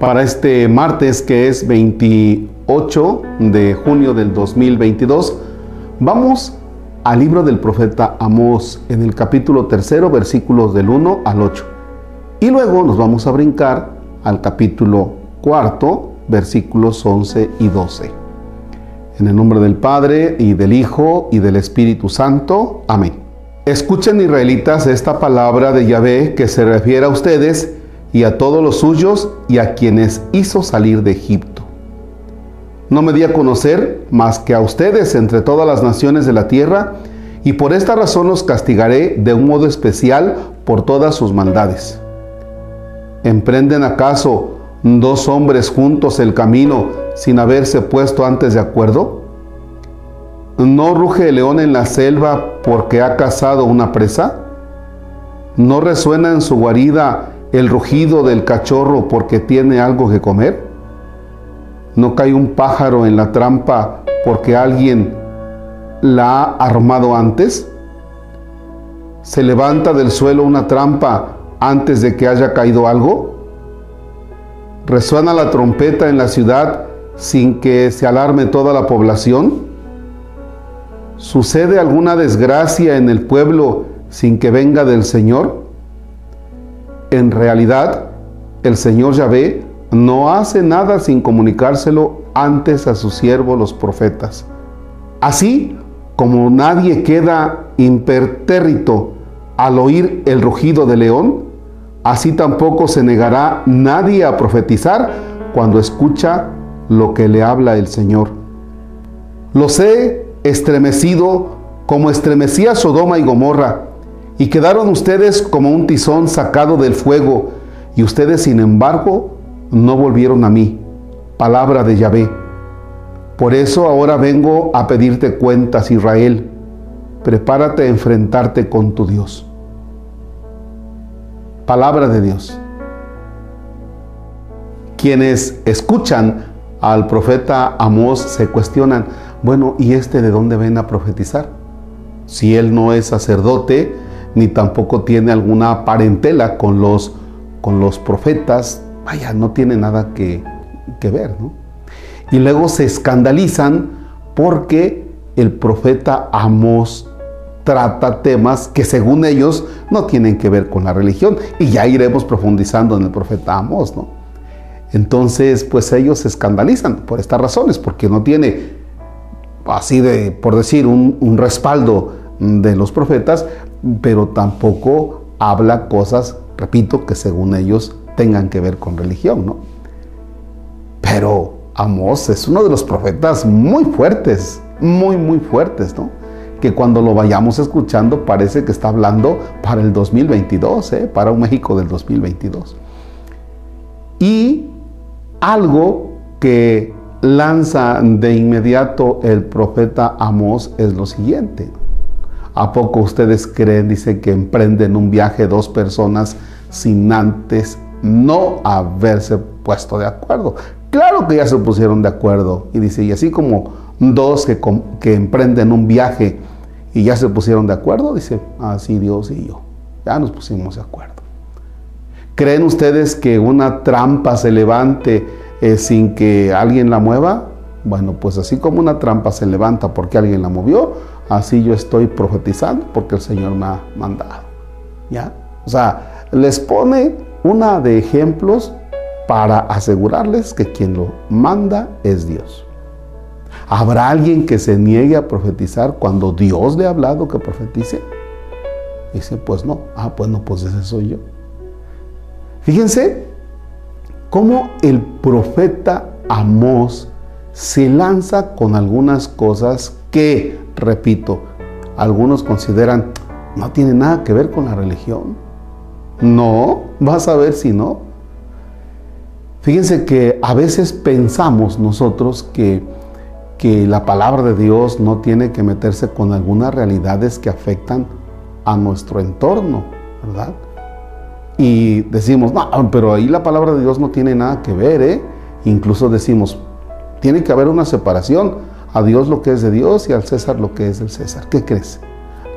Para este martes que es 28 de junio del 2022, vamos al libro del profeta Amós en el capítulo tercero, versículos del 1 al 8. Y luego nos vamos a brincar al capítulo cuarto, versículos 11 y 12. En el nombre del Padre y del Hijo y del Espíritu Santo. Amén. Escuchen israelitas esta palabra de Yahvé que se refiere a ustedes y a todos los suyos y a quienes hizo salir de Egipto. No me di a conocer más que a ustedes entre todas las naciones de la tierra, y por esta razón los castigaré de un modo especial por todas sus maldades. ¿Emprenden acaso dos hombres juntos el camino sin haberse puesto antes de acuerdo? ¿No ruge el león en la selva porque ha cazado una presa? ¿No resuena en su guarida el rugido del cachorro porque tiene algo que comer? ¿No cae un pájaro en la trampa porque alguien la ha armado antes? ¿Se levanta del suelo una trampa antes de que haya caído algo? ¿Resuena la trompeta en la ciudad sin que se alarme toda la población? ¿Sucede alguna desgracia en el pueblo sin que venga del Señor? En realidad, el Señor Yahvé no hace nada sin comunicárselo antes a sus siervos los profetas. Así como nadie queda impertérrito al oír el rugido del león, así tampoco se negará nadie a profetizar cuando escucha lo que le habla el Señor. Los he estremecido como estremecía Sodoma y Gomorra, y quedaron ustedes como un tizón sacado del fuego, y ustedes sin embargo no volvieron a mí. Palabra de Yahvé. Por eso ahora vengo a pedirte cuentas, Israel. Prepárate a enfrentarte con tu Dios. Palabra de Dios. Quienes escuchan al profeta Amós se cuestionan, bueno, ¿y este de dónde ven a profetizar? Si él no es sacerdote, ni tampoco tiene alguna parentela con los, con los profetas, vaya, no tiene nada que, que ver, ¿no? Y luego se escandalizan porque el profeta Amós trata temas que según ellos no tienen que ver con la religión. Y ya iremos profundizando en el profeta Amós, ¿no? Entonces, pues ellos se escandalizan por estas razones, porque no tiene, así de, por decir, un, respaldo de los profetas, pero tampoco habla cosas, repito, que según ellos tengan que ver con religión, ¿no? Pero Amós es uno de los profetas muy fuertes, muy, muy fuertes, ¿no? Que cuando lo vayamos escuchando parece que está hablando para el 2022, ¿eh? para un México del 2022. Y algo que lanza de inmediato el profeta Amós es lo siguiente. ¿A poco ustedes creen, dice, que emprenden un viaje dos personas sin antes no haberse puesto de acuerdo? Claro que ya se pusieron de acuerdo. Y dice, y así como dos que, que emprenden un viaje y ya se pusieron de acuerdo, dice, así Dios y yo, ya nos pusimos de acuerdo. ¿Creen ustedes que una trampa se levante eh, sin que alguien la mueva? Bueno, pues así como una trampa se levanta porque alguien la movió, así yo estoy profetizando porque el Señor me ha mandado. ¿Ya? O sea, les pone una de ejemplos para asegurarles que quien lo manda es Dios. ¿Habrá alguien que se niegue a profetizar cuando Dios le ha hablado que profetice? Dice, pues no. Ah, pues no, pues ese soy yo. Fíjense cómo el profeta Amós se lanza con algunas cosas que, repito, algunos consideran no tiene nada que ver con la religión. No, vas a ver si no. Fíjense que a veces pensamos nosotros que, que la palabra de Dios no tiene que meterse con algunas realidades que afectan a nuestro entorno, ¿verdad? Y decimos, no, pero ahí la palabra de Dios no tiene nada que ver, ¿eh? Incluso decimos, tiene que haber una separación. A Dios lo que es de Dios y al César lo que es del César. ¿Qué crees?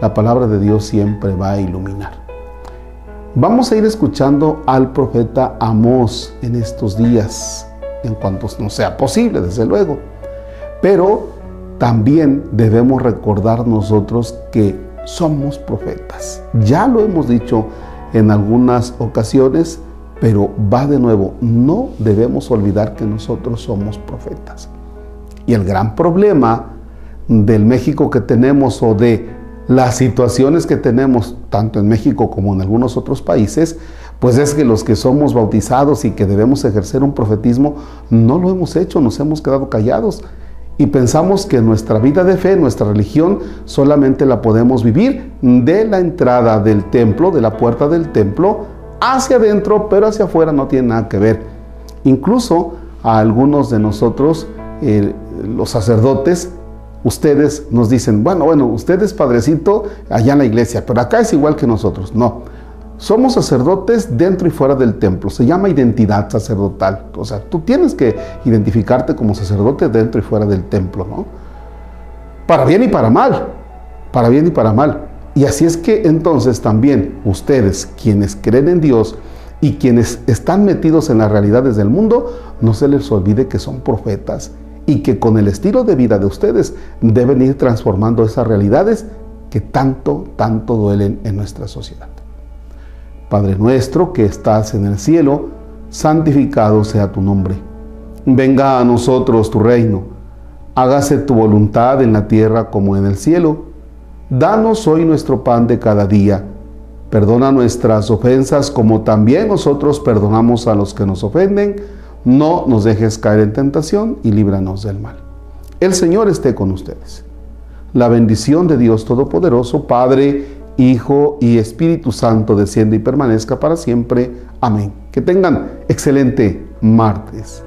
La palabra de Dios siempre va a iluminar. Vamos a ir escuchando al profeta Amós en estos días, en cuanto no sea posible, desde luego. Pero también debemos recordar nosotros que somos profetas. Ya lo hemos dicho en algunas ocasiones, pero va de nuevo, no debemos olvidar que nosotros somos profetas. Y el gran problema del México que tenemos o de las situaciones que tenemos tanto en México como en algunos otros países, pues es que los que somos bautizados y que debemos ejercer un profetismo, no lo hemos hecho, nos hemos quedado callados y pensamos que nuestra vida de fe, nuestra religión, solamente la podemos vivir de la entrada del templo, de la puerta del templo, hacia adentro, pero hacia afuera no tiene nada que ver. Incluso a algunos de nosotros, los sacerdotes, ustedes nos dicen, bueno, bueno, usted es padrecito allá en la iglesia, pero acá es igual que nosotros. No, somos sacerdotes dentro y fuera del templo. Se llama identidad sacerdotal. O sea, tú tienes que identificarte como sacerdote dentro y fuera del templo, ¿no? Para bien y para mal. Para bien y para mal. Y así es que entonces también ustedes, quienes creen en Dios y quienes están metidos en las realidades del mundo, no se les olvide que son profetas y que con el estilo de vida de ustedes deben ir transformando esas realidades que tanto, tanto duelen en nuestra sociedad. Padre nuestro que estás en el cielo, santificado sea tu nombre. Venga a nosotros tu reino. Hágase tu voluntad en la tierra como en el cielo. Danos hoy nuestro pan de cada día. Perdona nuestras ofensas como también nosotros perdonamos a los que nos ofenden. No nos dejes caer en tentación y líbranos del mal. El Señor esté con ustedes. La bendición de Dios Todopoderoso, Padre, Hijo y Espíritu Santo desciende y permanezca para siempre. Amén. Que tengan excelente martes.